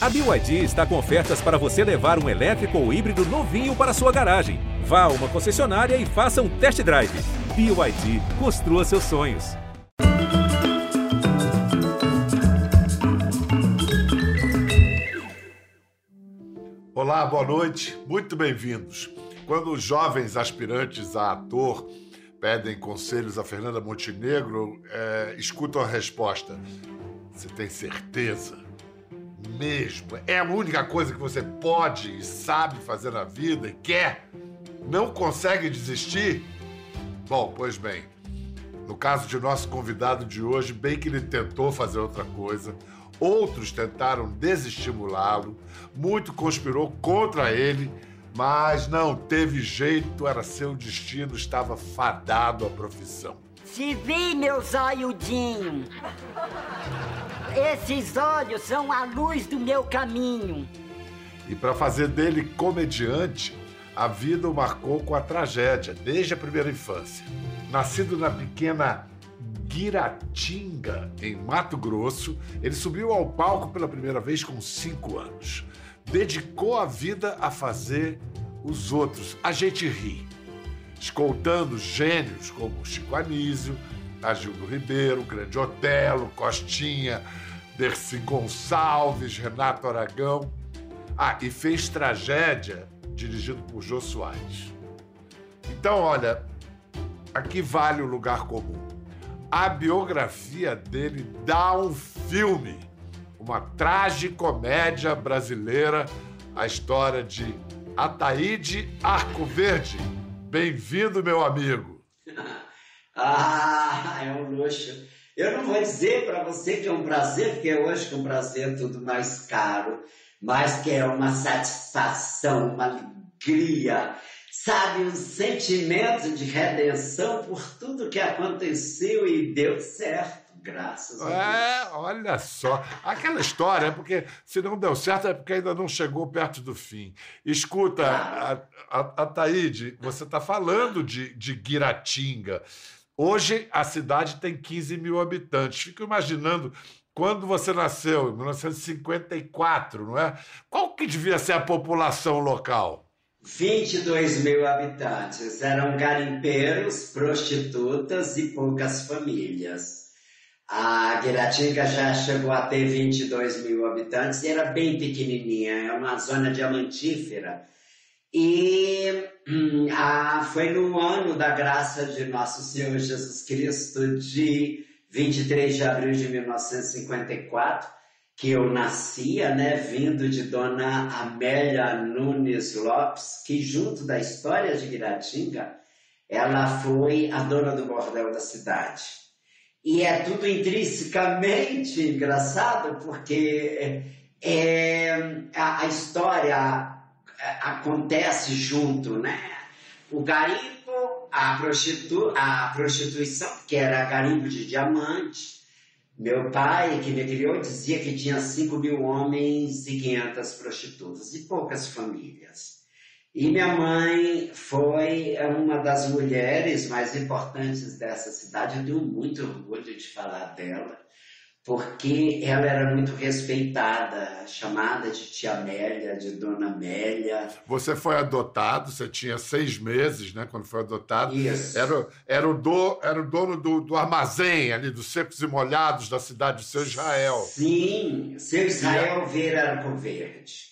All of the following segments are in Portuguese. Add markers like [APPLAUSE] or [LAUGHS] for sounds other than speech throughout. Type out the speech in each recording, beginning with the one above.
A BYD está com ofertas para você levar um elétrico ou híbrido novinho para sua garagem. Vá a uma concessionária e faça um test drive. BYD, construa seus sonhos. Olá, boa noite, muito bem-vindos. Quando os jovens aspirantes a ator pedem conselhos a Fernanda Montenegro, é, escutam a resposta: Você tem certeza? Mesmo? É a única coisa que você pode e sabe fazer na vida e quer? Não consegue desistir? Bom, pois bem, no caso de nosso convidado de hoje, bem que ele tentou fazer outra coisa, outros tentaram desestimulá-lo, muito conspirou contra ele, mas não teve jeito, era seu destino, estava fadado à profissão. Se vi, meu zoiudinho. Esses olhos são a luz do meu caminho. E para fazer dele comediante, a vida o marcou com a tragédia, desde a primeira infância. Nascido na pequena Guiratinga, em Mato Grosso, ele subiu ao palco pela primeira vez com cinco anos. Dedicou a vida a fazer os outros. A gente ri. Escoltando gênios como Chico Anísio, Agildo Ribeiro, Grande Otelo, Costinha, Dercy Gonçalves, Renato Aragão. Ah, e fez tragédia dirigido por Jô Soares. Então, olha, aqui vale o lugar comum. A biografia dele dá um filme, uma tragicomédia brasileira, a história de Ataíde Arco Verde. Bem-vindo, meu amigo. [LAUGHS] ah, é um luxo. Eu não vou dizer para você que é um prazer, porque hoje que um prazer é tudo mais caro mas que é uma satisfação, uma alegria, sabe, um sentimento de redenção por tudo que aconteceu e deu certo. Graças a Deus. É, olha só. Aquela história, porque se não deu certo é porque ainda não chegou perto do fim. Escuta, a, a, a Taíde, você está falando de, de Guiratinga. Hoje a cidade tem 15 mil habitantes. Fico imaginando quando você nasceu, em 1954, não é? Qual que devia ser a população local? 22 mil habitantes. Eram garimpeiros, prostitutas e poucas famílias. A Guiratinga já chegou a ter 22 mil habitantes e era bem pequenininha, é uma zona diamantífera. E hum, a, foi no ano da graça de Nosso Senhor Jesus Cristo de 23 de abril de 1954, que eu nascia, né, vindo de Dona Amélia Nunes Lopes, que junto da história de Guiratinga, ela foi a dona do bordel da cidade. E é tudo intrinsecamente engraçado, porque é, a, a história acontece junto, né? O garimpo a, prostitu, a prostituição, que era garimpo de diamante. Meu pai, que me criou, dizia que tinha 5 mil homens e 500 prostitutas e poucas famílias. E minha mãe foi uma das mulheres mais importantes dessa cidade. Eu tenho muito orgulho de falar dela porque ela era muito respeitada, chamada de tia Amélia, de Dona Amélia. Você foi adotado, você tinha seis meses, né, quando foi adotado. Isso. Era, era, o, do, era o dono do, do armazém ali, dos secos e molhados da cidade de Seu Israel. Sim, Seu Israel Vieira Arco Verde.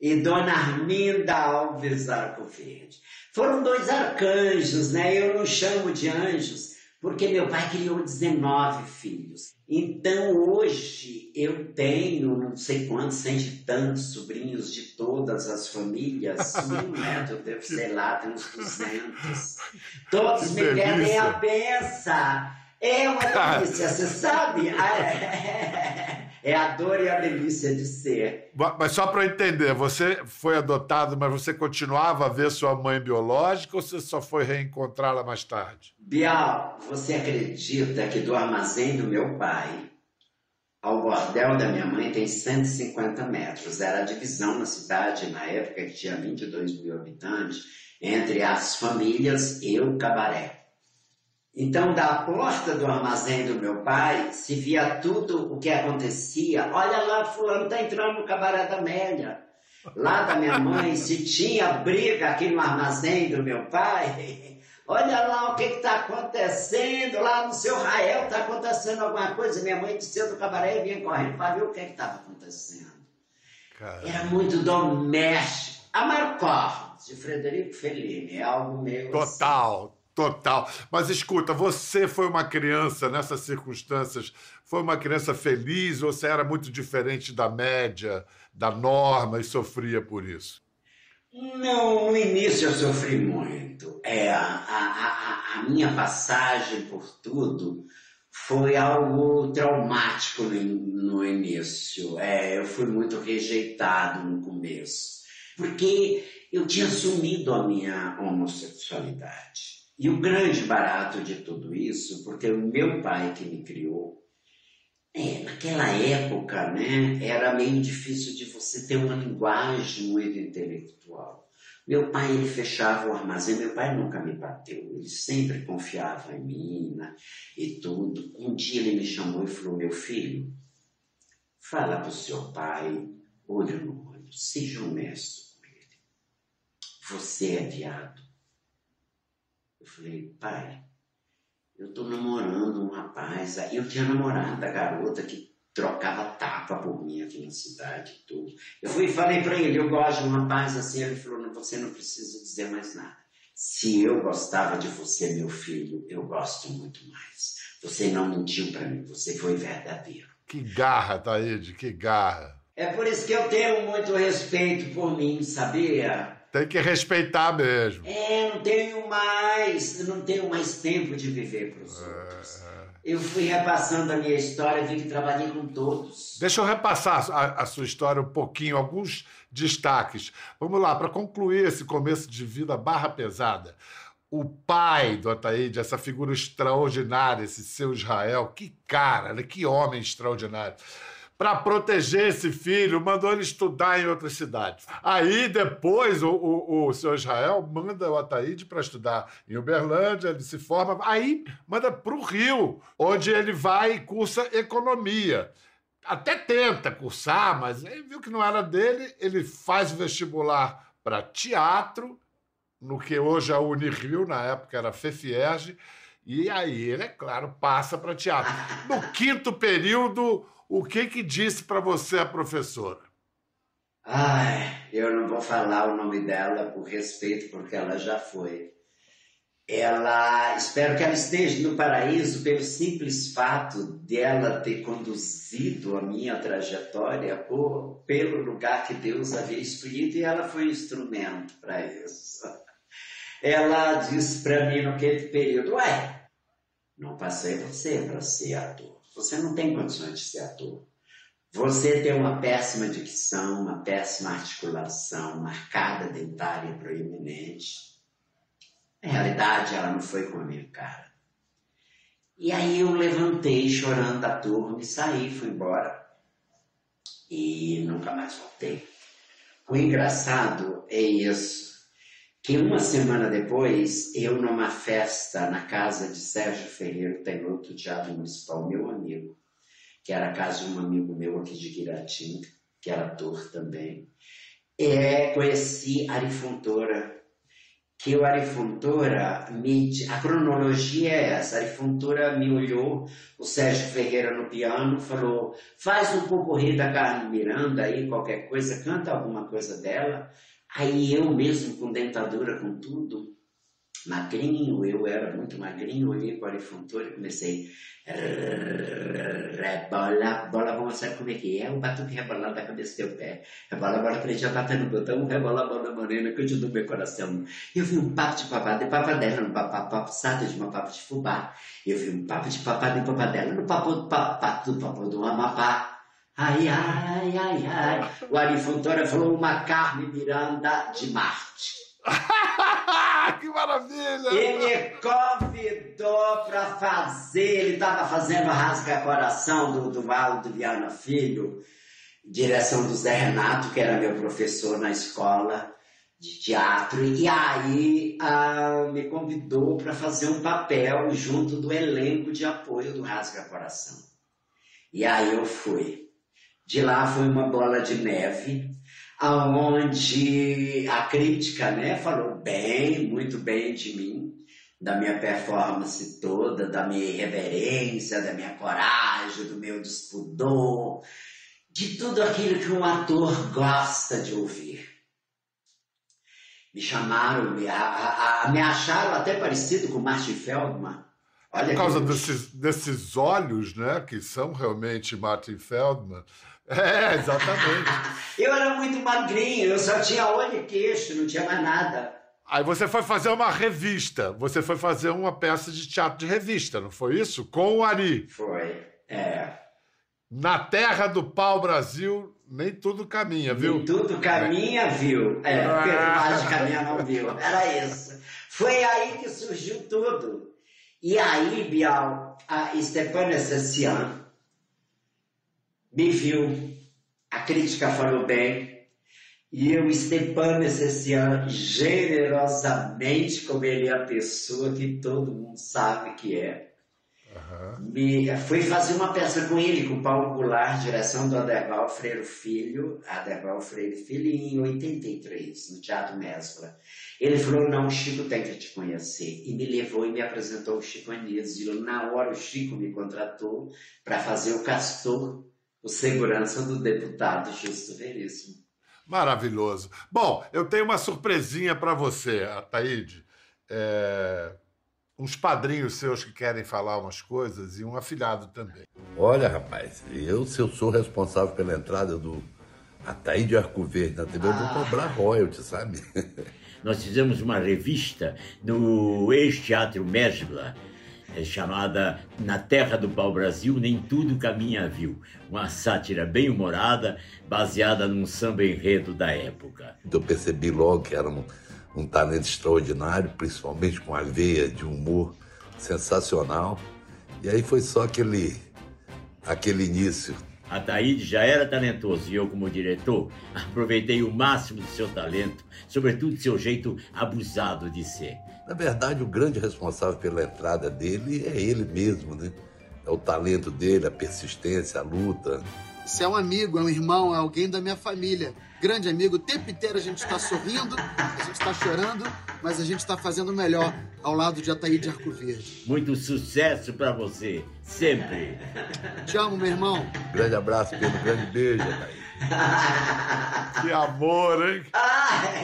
E Dona Arminda Alves Arco Verde. Foram dois arcanjos, né? Eu não chamo de anjos, porque meu pai criou 19 filhos. Então hoje eu tenho não sei quantos, cento e tantos sobrinhos de todas as famílias. [LAUGHS] Mil eu devo, sei lá, tem uns 200. Todos que me delícia. pedem a benção. É uma delícia, você sabe? É a dor e a delícia de ser. Mas só para eu entender, você foi adotado, mas você continuava a ver sua mãe biológica ou você só foi reencontrá-la mais tarde? Bial, você acredita que do armazém do meu pai ao bordel da minha mãe tem 150 metros? Era a divisão na cidade, na época que tinha 22 mil habitantes, entre as famílias e o cabaré. Então, da porta do armazém do meu pai, se via tudo o que acontecia. Olha lá, fulano está entrando no cabaré da Amélia. Lá da minha mãe, se tinha briga aqui no armazém do meu pai. [LAUGHS] Olha lá o que está acontecendo. Lá no seu Rael está acontecendo alguma coisa. Minha mãe desceu do cabaré e vinha correndo para ver o que estava acontecendo. Caramba. Era muito doméstico. A de Frederico Fellini, é algo meio. Total, assim. Total. Mas escuta, você foi uma criança nessas circunstâncias, foi uma criança feliz ou você era muito diferente da média, da norma e sofria por isso? Não, no início eu sofri muito. É, a, a, a, minha passagem por tudo foi algo traumático no, no início. É, eu fui muito rejeitado no começo, porque eu tinha assumido a minha homossexualidade. E o grande barato de tudo isso, porque o meu pai que me criou, é, naquela época, né, era meio difícil de você ter uma linguagem muito intelectual. Meu pai, ele fechava o armazém, meu pai nunca me bateu, ele sempre confiava em mim né, e tudo. Um dia ele me chamou e falou, meu filho, fala para o seu pai, olho no olho, seja honesto com ele. Você é viado falei, pai, eu tô namorando um rapaz. Aí eu tinha namorado a garota que trocava tapa por mim aqui na cidade e tudo. Eu fui e falei para ele, eu gosto de um rapaz assim. Ele falou, não, você não precisa dizer mais nada. Se eu gostava de você, meu filho, eu gosto muito mais. Você não mentiu para mim, você foi verdadeiro. Que garra, Taíde, que garra. É por isso que eu tenho muito respeito por mim, sabia? Tem que respeitar mesmo. É, não tenho mais, não tenho mais tempo de viver para os é, outros. É. Eu fui repassando a minha história, vi que trabalhei com todos. Deixa eu repassar a, a sua história um pouquinho, alguns destaques. Vamos lá, para concluir esse começo de vida barra pesada. O pai do Ataíde, essa figura extraordinária, esse seu Israel, que cara, né? que homem extraordinário para proteger esse filho, mandou ele estudar em outra cidade. Aí depois o, o, o senhor Israel manda o Ataíde para estudar em Uberlândia, ele se forma, aí manda para o Rio, onde ele vai e cursa economia. Até tenta cursar, mas aí viu que não era dele, ele faz vestibular para teatro, no que hoje é o Unirio, na época era FEFIERG, e aí ele, é claro, passa para teatro. No quinto período, o que que disse para você a professora? Ai, eu não vou falar o nome dela por respeito, porque ela já foi. Ela, espero que ela esteja no paraíso pelo simples fato dela ter conduzido a minha trajetória por, pelo lugar que Deus havia escolhido e ela foi um instrumento para isso. Ela disse para mim naquele período: Ué, não passei você para ser ator. Você não tem condições de ser ator. Você tem uma péssima dicção, uma péssima articulação, marcada dentária proeminente. Na realidade, ela não foi com a minha cara. E aí eu levantei chorando da turma e saí, fui embora. E nunca mais voltei. O engraçado é isso, que uma semana depois, eu numa festa na casa de Sérgio Ferreira, tenor do Teatro Municipal, meu amigo, que era a casa de um amigo meu aqui de Guiratinga, que era ator também, é, conheci Ari Fontoura, que o Ari me, a cronologia é essa, Ari me olhou, o Sérgio Ferreira no piano, falou, faz um pouco da Carmen Miranda aí, qualquer coisa, canta alguma coisa dela, Aí eu mesmo, com dentadura, com tudo, magrinho, eu era muito magrinho, olhei para o arifuntor e comecei. Rebola, bola, vamos mostrar como é que é o batuque rebolado da cabeça do teu pé. Rebola, bola, que já bata no botão, rebola, bola, morena, que eu dou meu coração. Eu vi um papo de papada e papadela no papo, papo sato de uma papo de fubá. Eu vi um papo de papada e papadela no papo, papo do papo do amapá. Ai, ai, ai, ai. O Ari Fontoura falou uma Carmen Miranda de Marte. [LAUGHS] que maravilha! Ele me convidou para fazer, ele estava fazendo Rasga Coração do, do Aldo Viana Filho, direção do Zé Renato, que era meu professor na escola. de teatro. E aí ah, me convidou para fazer um papel junto do elenco de apoio do Rasga Coração. E aí eu fui. De lá foi uma bola de neve, aonde a crítica né, falou bem, muito bem de mim, da minha performance toda, da minha irreverência, da minha coragem, do meu despudor, de tudo aquilo que um ator gosta de ouvir. Me chamaram, me, a, a, me acharam até parecido com Martin Feldman. Olha Por causa desses, desses olhos, né, que são realmente Martin Feldman. É, exatamente. eu era muito magrinho, eu só tinha olho e queixo, não tinha mais nada. Aí você foi fazer uma revista, você foi fazer uma peça de teatro de revista, não foi isso? Com o Ari. Foi, é. Na terra do pau Brasil, nem tudo caminha, viu? Nem tudo caminha, viu? É, ah. mais caminha não viu. Era isso. Foi aí que surgiu tudo. E aí, Bial, a Stefania Sessian me viu, a crítica falou bem, e eu, Stepan Messessian, generosamente, como ele é a pessoa que todo mundo sabe que é, uhum. me, fui fazer uma peça com ele, com Paulo Goulart, direção do Aderval Freire Filho, Aderval Freire Filho, em 83, no Teatro Mescla. Ele falou, não, o Chico tem que te conhecer. E me levou e me apresentou o Chico Anísio. Na hora o Chico me contratou para fazer o Castor, o segurança do deputado Justo Veríssimo. Maravilhoso. Bom, eu tenho uma surpresinha para você, Ataíde. É... Uns padrinhos seus que querem falar umas coisas e um afilhado também. Olha, rapaz, eu, se eu sou responsável pela entrada do Ataíde Arcoverde na TV, eu vou cobrar royalty, sabe? Nós fizemos uma revista no ex-teatro Mesbla, chamada Na Terra do Pau Brasil, Nem Tudo Caminha Viu. Uma sátira bem humorada, baseada num samba enredo da época. Eu percebi logo que era um, um talento extraordinário, principalmente com a veia de humor sensacional. E aí foi só aquele, aquele início. Ataíde já era talentoso e eu, como diretor, aproveitei o máximo do seu talento, sobretudo seu jeito abusado de ser. Na verdade, o grande responsável pela entrada dele é ele mesmo, né? É o talento dele, a persistência, a luta. Você é um amigo, é um irmão, é alguém da minha família. Grande amigo, o tempo inteiro a gente está sorrindo, a gente está chorando, mas a gente está fazendo o melhor ao lado de Ataíde Arco Verde. Muito sucesso para você, sempre. Te amo, meu irmão. Grande abraço, Pedro. Grande beijo, Ataíde. [LAUGHS] Que amor, hein?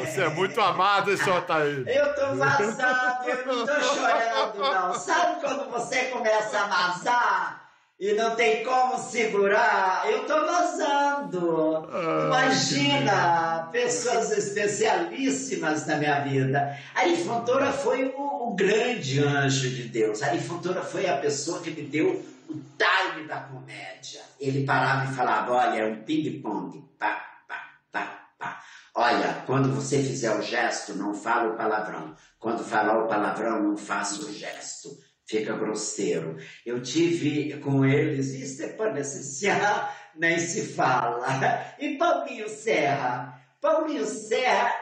Você é muito amado, hein, senhor Ataíde? Eu tô vazando, eu não tô chorando, não. Sabe quando você começa a vazar? e não tem como segurar, eu tô vazando. Imagina, pessoas especialíssimas na minha vida. A Fontoura foi o, o, grande anjo de Deus. A Fontoura foi a pessoa que me deu o time da comédia. Ele parava e falava: olha, é um ping-pong. Pá, pá, pá, pá. Olha, quando você fizer o gesto, não fala o palavrão. Quando falar o palavrão, não faça o gesto fica grosseiro. Eu tive com eles, e Stepan Essencial [LAUGHS] nem se fala. E Paulinho Serra. Paulinho Serra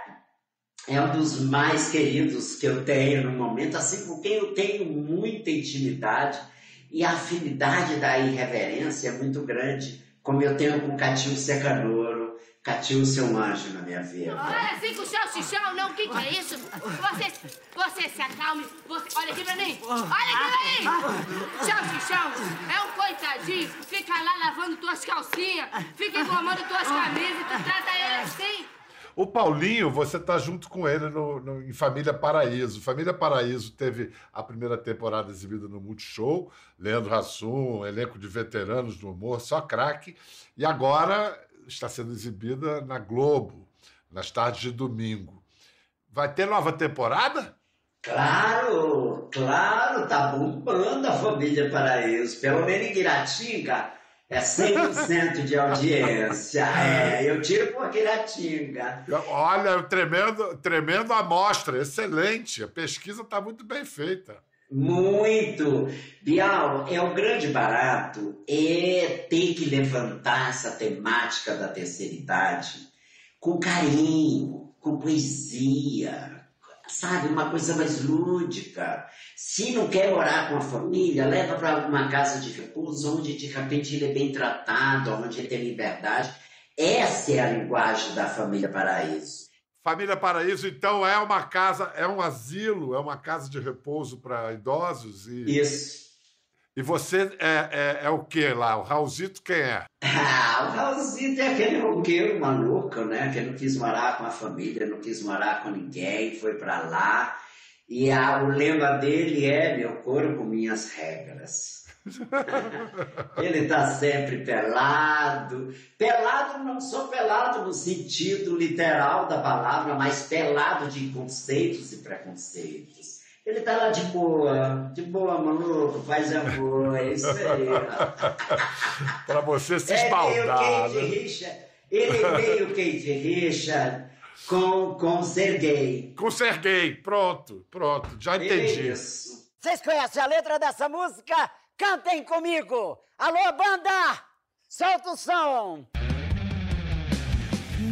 é um dos mais queridos que eu tenho no momento, assim com quem eu tenho muita intimidade e a afinidade da irreverência é muito grande, como eu tenho com Catinho Secanouro, Catinho, seu anjo na minha vida. Olha, sem puxar o xixão, não. O que, que é isso? Você, você se acalme. Você, olha aqui pra mim. Olha aqui pra mim. Tchau, xixão. É um coitadinho. Fica lá lavando tuas calcinhas. Fica engomando tuas camisas. Tu trata ele assim. O Paulinho, você tá junto com ele no, no, em Família Paraíso. Família Paraíso teve a primeira temporada exibida no Multishow. Leandro Hassum, elenco de veteranos do humor, só craque. E agora está sendo exibida na Globo, nas tardes de domingo. Vai ter nova temporada? Claro, claro, tá bombando a família Paraíso. Pelo menos em Guiratinga é 100% de audiência. É, eu tiro por Guiratinga. Olha, tremendo, tremendo amostra, excelente. A pesquisa está muito bem feita. Muito! Bial, é o grande barato é ter que levantar essa temática da terceira idade com carinho, com poesia, sabe? Uma coisa mais lúdica. Se não quer morar com a família, leva para uma casa de repouso onde de repente ele é bem tratado, onde ele tem liberdade. Essa é a linguagem da família Paraíso. Família Paraíso, então, é uma casa, é um asilo, é uma casa de repouso para idosos? E... Isso. E você é, é, é, o que lá? O Raulzito quem é? [LAUGHS] Ah, o Raulzito é aquele roqueiro maluco, né? Que não quis morar com a família, não quis morar com ninguém, foi para lá. E a, o lema dele é: meu corpo, minhas regras. [LAUGHS] Ele tá sempre pelado. Pelado não sou pelado no sentido literal da palavra, mas pelado de conceitos e preconceitos. Ele tá lá de boa, de boa, maluco, faz amor, é isso aí. [LAUGHS] pra você se esbaldar. É meio Kate Richard, ele é meio Kate Richard com, com Sergei. Com Sergei, pronto, pronto, já entendi. Isso. Vocês conhecem a letra dessa música? Cantem comigo! Alô, banda! Solta o som!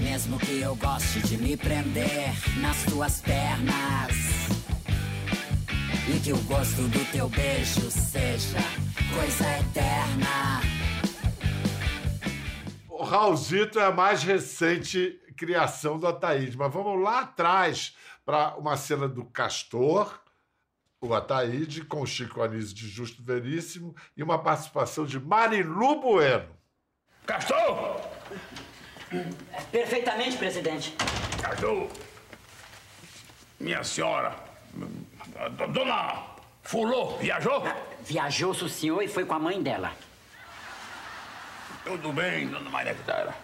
Mesmo que eu goste de me prender nas tuas pernas E que o gosto do teu beijo seja coisa eterna O Raulzito é a mais recente criação do Ataíde, mas vamos lá atrás para uma cena do Castor o Ataíde, com Chico Anísio de Justo Veríssimo e uma participação de Marilu Bueno. Castor! Perfeitamente, presidente. Castor! Minha senhora, dona Fulô, viajou? Viajou, o senhor, e foi com a mãe dela. Tudo bem, dona Maria Clara.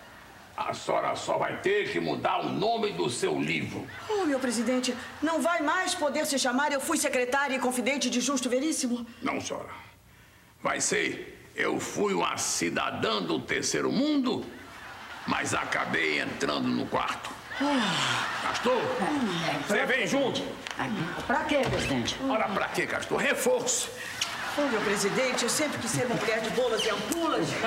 A senhora só vai ter que mudar o nome do seu livro. Oh, meu presidente, não vai mais poder se chamar Eu Fui Secretária e Confidente de Justo Veríssimo? Não, senhora. Vai ser Eu Fui uma cidadã do terceiro mundo, mas acabei entrando no quarto. Castor, você vem junto. Pra quê, presidente? Ora, pra quê, Castor? Reforço. Oh, meu presidente, eu sempre quis ser uma mulher de bolas e ampulas. [LAUGHS]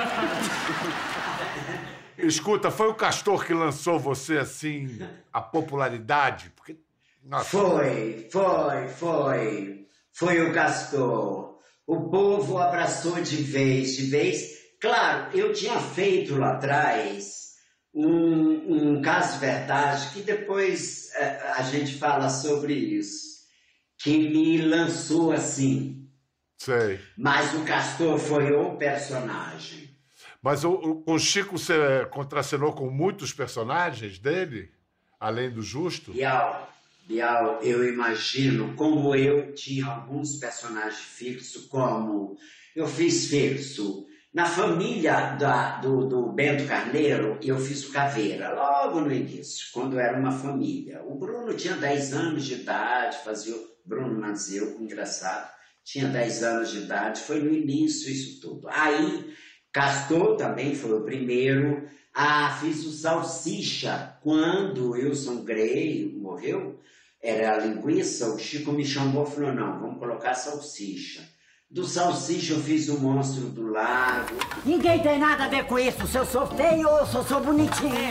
Escuta, foi o Castor que lançou você assim a popularidade? Porque nossa. foi, foi, foi, foi o Castor. O povo abraçou de vez, de vez. Claro, eu tinha feito lá atrás um, um caso verdade que depois a, é, a gente fala sobre isso, que me lançou assim. Sei. Mas o Castor foi o personagem. Mas o, o Chico você contracenou com muitos personagens dele, além do Justo? Bial, Bial, eu imagino como eu tinha alguns personagens fixos, como eu fiz fixo. Na família da, do, do Bento Carneiro, eu fiz o Caveira, logo no início, quando era uma família. O Bruno tinha 10 anos de idade, fazia o Bruno Manzeu, engraçado, tinha 10 anos de idade, foi no início isso tudo. Aí Castor também foi o primeiro. Ah, fiz o Salsicha. Quando Wilson Grey morreu, era a linguiça, o Chico me chamou e falou, não, vamos colocar salsicha. Do salsicha eu fiz o monstro do lago. Ninguém tem nada a ver com isso, se eu sou feio ou se eu sou bonitinho.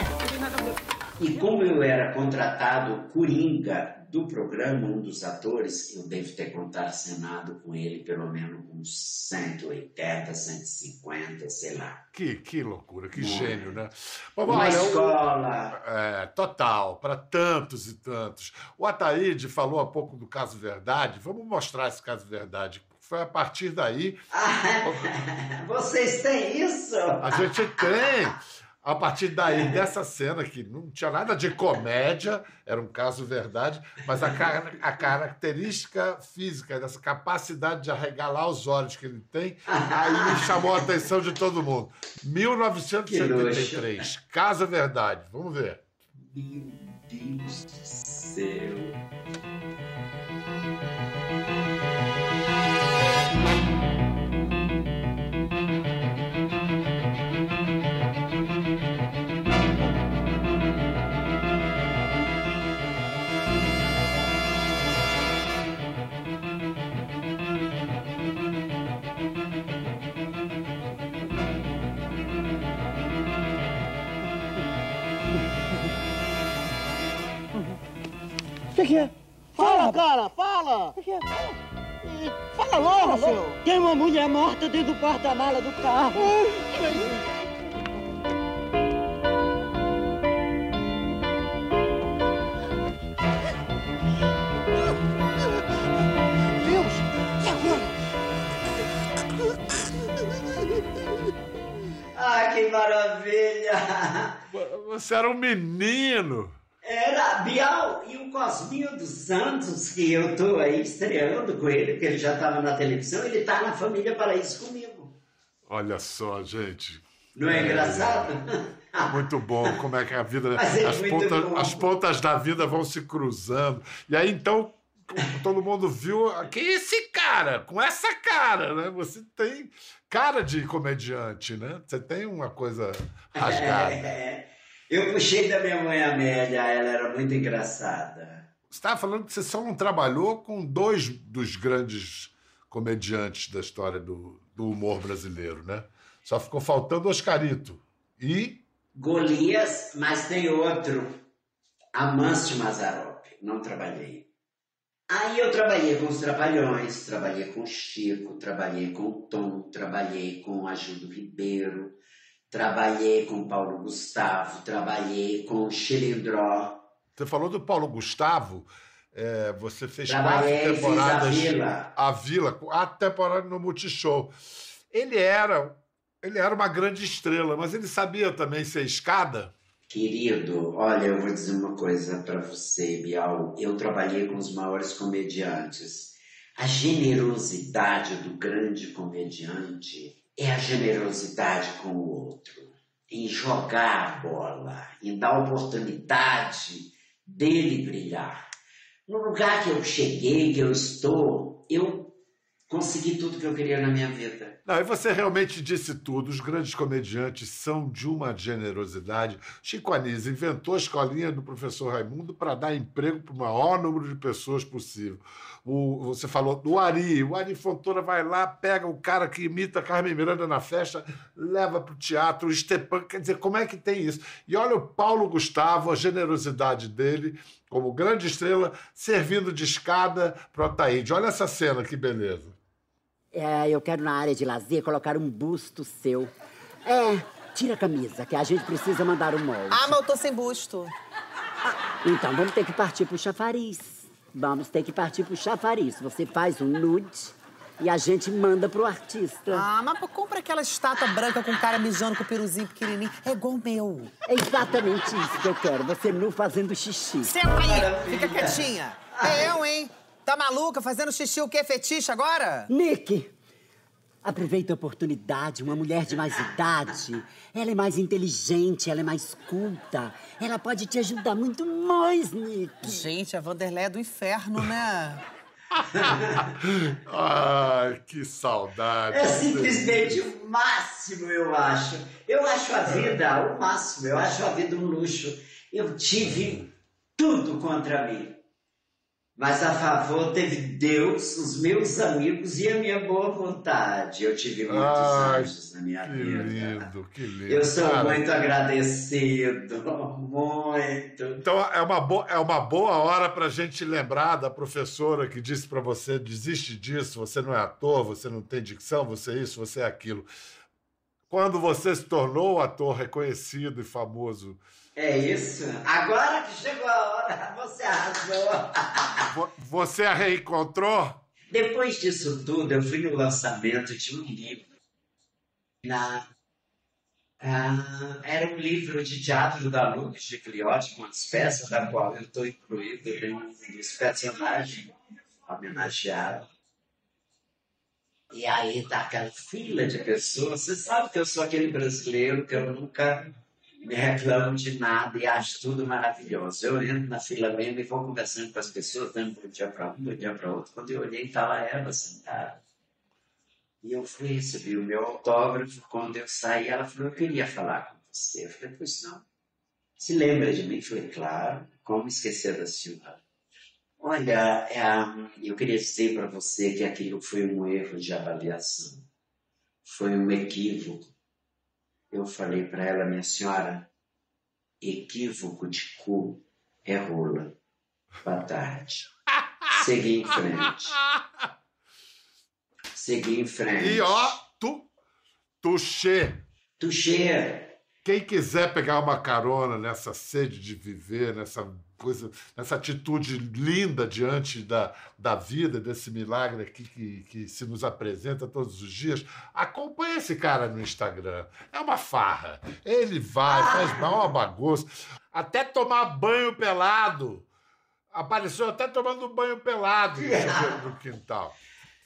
E como eu era contratado coringa do programa, um dos atores, eu devo ter contracenado com ele pelo menos uns 180, 150, sei lá. Que, que loucura, que Muito. gênio, né? Mas, Uma olha, escola. É, total, para tantos e tantos. O Ataíde falou há pouco do caso Verdade. Vamos mostrar esse caso Verdade. Foi a partir daí. Ah, [LAUGHS] vocês têm isso? A gente tem. A partir daí, dessa cena, que não tinha nada de comédia, era um caso verdade, mas a, car a característica física, dessa capacidade de arregalar os olhos que ele tem, aí chamou a atenção de todo mundo. 1973, Casa Verdade. Vamos ver. Meu Deus do céu. Que, é? Fala, cara, fala! que, que é? Fala logo, seu! Tem uma mulher morta dentro do porta-mala do carro. Ah, que maravilha! Você era um menino. Era Bial o Cosminho dos Santos, que eu tô aí estreando com ele, porque ele já estava na televisão, ele tá na Família Paraíso comigo. Olha só, gente. Não é engraçado? Muito bom, como é que a vida. [LAUGHS] É as, pontas, bom. as pontas da vida vão se cruzando. E aí, então, todo mundo viu. Quem é esse cara? Com essa cara, né? Você tem cara de comediante, né? Você tem uma coisa rasgada. [LAUGHS] É, eu puxei da minha mãe Amélia, ela era muito engraçada. Você estava falando que você só não trabalhou com dois dos grandes comediantes da história do, do humor brasileiro, né? Só ficou faltando Oscarito. E Golias, mas tem outro, Amâncio Mazarop, não trabalhei. Aí eu trabalhei com os Trapalhões, trabalhei com o Chico, trabalhei com o Tom, trabalhei com o Ajudo Ribeiro, trabalhei com Paulo Gustavo, trabalhei com o Chilindró. Você falou do Paulo Gustavo. é, você fez Trabalhei, quatro fiz a temporadas. Vila. A Vila, a temporada no Multishow. Ele era, ele era uma grande estrela, mas ele sabia também ser escada. Querido, olha, eu vou dizer uma coisa para você, Bial. Eu trabalhei com os maiores comediantes. A generosidade do grande comediante é a generosidade com o outro. Em jogar a bola, em dar oportunidade dele brilhar. No lugar que eu cheguei, que eu estou, eu consegui tudo que eu queria na minha vida. Não, e você realmente disse tudo. Os grandes comediantes são de uma generosidade. Chico Anísio inventou a escolinha do professor Raimundo para dar emprego para o maior número de pessoas possível. O, você falou do Ari. O Ari Fontoura vai lá, pega o cara que imita Carmen Miranda na festa, leva para o teatro. O Stepan, quer dizer, como é que tem isso? E olha o Paulo Gustavo, a generosidade dele, como grande estrela, servindo de escada para o Ataíde. Olha essa cena, que beleza. É, eu quero na área de lazer colocar um busto seu. É, tira a camisa, que a gente precisa mandar o molde. Ah, mas eu tô sem busto. Então vamos ter que partir pro chafariz. Vamos ter que partir pro chafariz. Você faz um nude e a gente manda pro artista. Ah, mas pô, compra aquela estátua branca com cara mijando com o piruzinho pequenininho. É igual o meu. É exatamente isso que eu quero. Você nu fazendo xixi. Senta aí, fica quietinha. É eu, hein? Tá maluca? Fazendo xixi o quê? Fetiche agora? Nick, aproveita a oportunidade. Uma mulher de mais idade, ela é mais inteligente, ela é mais culta. Ela pode te ajudar muito mais, Nick. Gente, a Vanderlei é do inferno, né? [LAUGHS] Ai, que saudade. É simplesmente o máximo, eu acho. Eu acho a vida o máximo, eu acho a vida um luxo. Eu tive tudo contra mim. Mas a favor teve Deus, os meus amigos e a minha boa vontade. Eu tive muitos Ai, anjos na minha que vida. lindo, que lindo. Eu sou Cara, muito agradecido, [LAUGHS] muito. Então é uma, boa, é uma boa hora para a gente lembrar da professora que disse para você: desiste disso, você não é ator, você não tem dicção, você é isso, você é aquilo. Quando você se tornou ator reconhecido e famoso, É isso? Agora que chegou a hora, [LAUGHS] você arrasou. vo- você a reencontrou? Depois disso tudo, eu fui no lançamento de um livro. Na, ah, era um livro de teatro da Luz de Cliotti, com as peças da qual eu estou incluído em um dos personagens homenageados. E aí tá aquela fila de pessoas. Você sabe que eu sou aquele brasileiro que eu nunca me reclamo de nada e acho tudo maravilhoso. Eu entro na fila mesmo e vou conversando com as pessoas, dando bom dia para um, bom dia para outro. Quando eu olhei, estava ela sentada. E eu fui receber o meu autógrafo. Quando eu saí, ela falou: Eu queria falar com você. Eu falei: Pois não. Se lembra de mim? Falei: Claro. Como esquecer da senhora? Olha, é, eu queria dizer para você que aquilo foi um erro de avaliação. Foi um equívoco. Eu falei para ela, minha senhora, equívoco de cu é rola. Boa tarde. [LAUGHS] Segui em frente. Segui em frente. E ó, tu, tuxê. Tuxê. Quem quiser pegar uma carona nessa sede de viver, nessa coisa, nessa atitude linda diante da, da vida, desse milagre aqui que, que se nos apresenta todos os dias, acompanhe esse cara no Instagram. É uma farra. Ele vai, faz mal uma bagunça. Até tomar banho pelado. Apareceu até tomando banho pelado no, no [LAUGHS] quintal.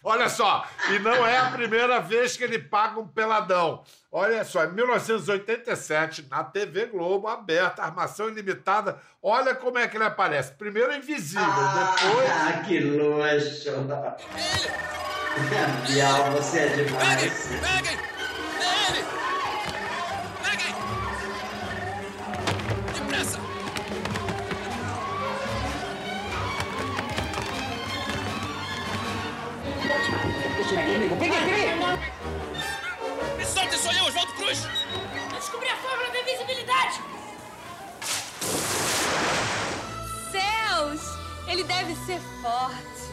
Olha só, e não é a primeira vez que ele paga um peladão. Olha só, em 1987, na TV Globo, aberta, armação ilimitada. Olha como é que ele aparece. Primeiro invisível, depois. Ah, que luxo! [LAUGHS] Bial, você é demais. Peguem! É Ele deve ser forte,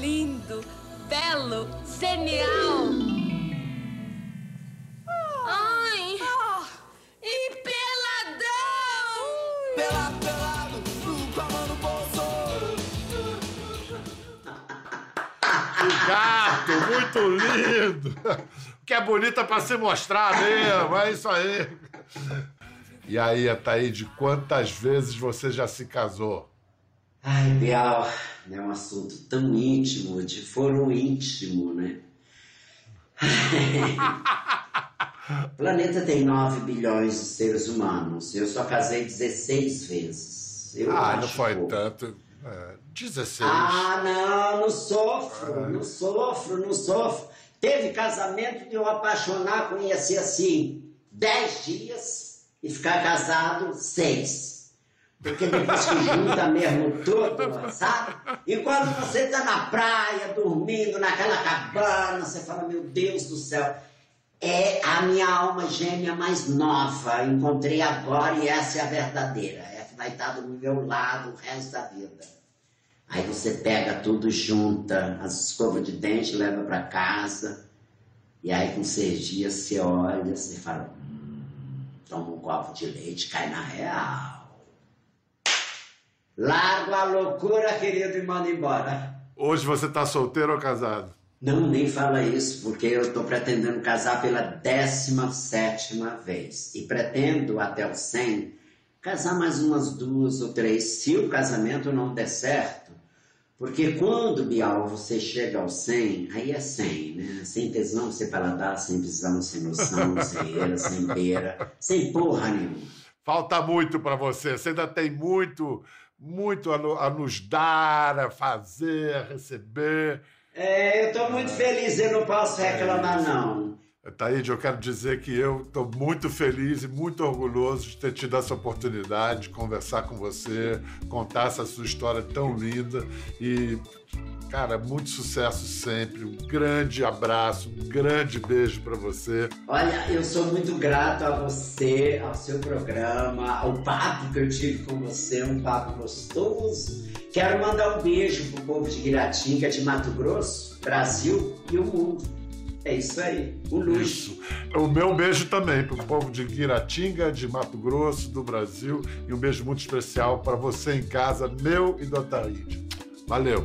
lindo, belo, genial! Ai! E peladão! Pelado, pelado, com a mão no bolso! Que gato, muito lindo! Que é bonita pra se mostrar mesmo, é isso aí. E aí, Ataíde, quantas vezes você já se casou? Ai, Bial, é um assunto tão íntimo, de foro íntimo, né? o [LAUGHS] planeta tem 9 bilhões de seres humanos. Eu só casei 16 vezes. Eu ah, não foi pouco. tanto. É, 16. Ah, não, não sofro, não sofro, não sofro. Teve casamento de eu apaixonar, conhecer assim, 10 dias e ficar casado seis. Porque depois que junta mesmo tudo, [LAUGHS] sabe? E quando você tá na praia, dormindo naquela cabana, você fala, meu Deus do céu, é a minha alma gêmea mais nova. Encontrei agora e essa é a verdadeira. É que vai estar do meu lado o resto da vida. Aí você pega tudo, junta as escovas de dente, leva para casa. E aí com seis dias você olha, você fala, hum, toma um copo de leite, cai na real. Largo a loucura, querido, e manda embora. Hoje você tá solteiro ou casado? Não, nem fala isso, porque eu estou pretendendo casar pela 17 vez. E pretendo, até o 100, casar mais umas duas ou três, se o casamento não der certo. Porque quando, Bial, você chega ao 100, aí é 100, né? Sem tesão, sem paladar, sem visão, sem noção, [LAUGHS] sem eira, sem beira, sem porra nenhuma. Falta muito para você. Você ainda tem muito, muito a, a nos dar, a fazer, a receber. É, eu estou muito feliz, eu não posso reclamar, não. Taíde, eu quero dizer que eu estou muito feliz e muito orgulhoso de ter tido essa oportunidade de conversar com você, contar essa sua história tão linda e, cara, muito sucesso sempre. Um grande abraço, um grande beijo para você. Olha, eu sou muito grato a você, ao seu programa, ao papo que eu tive com você, um papo gostoso. Quero mandar um beijo pro povo de Guiratinga, de Mato Grosso, Brasil e o mundo. É isso aí, o luxo. O meu beijo também para o povo de Guiratinga, de Mato Grosso, do Brasil e um beijo muito especial para você em casa, meu e do Ataíde. Valeu!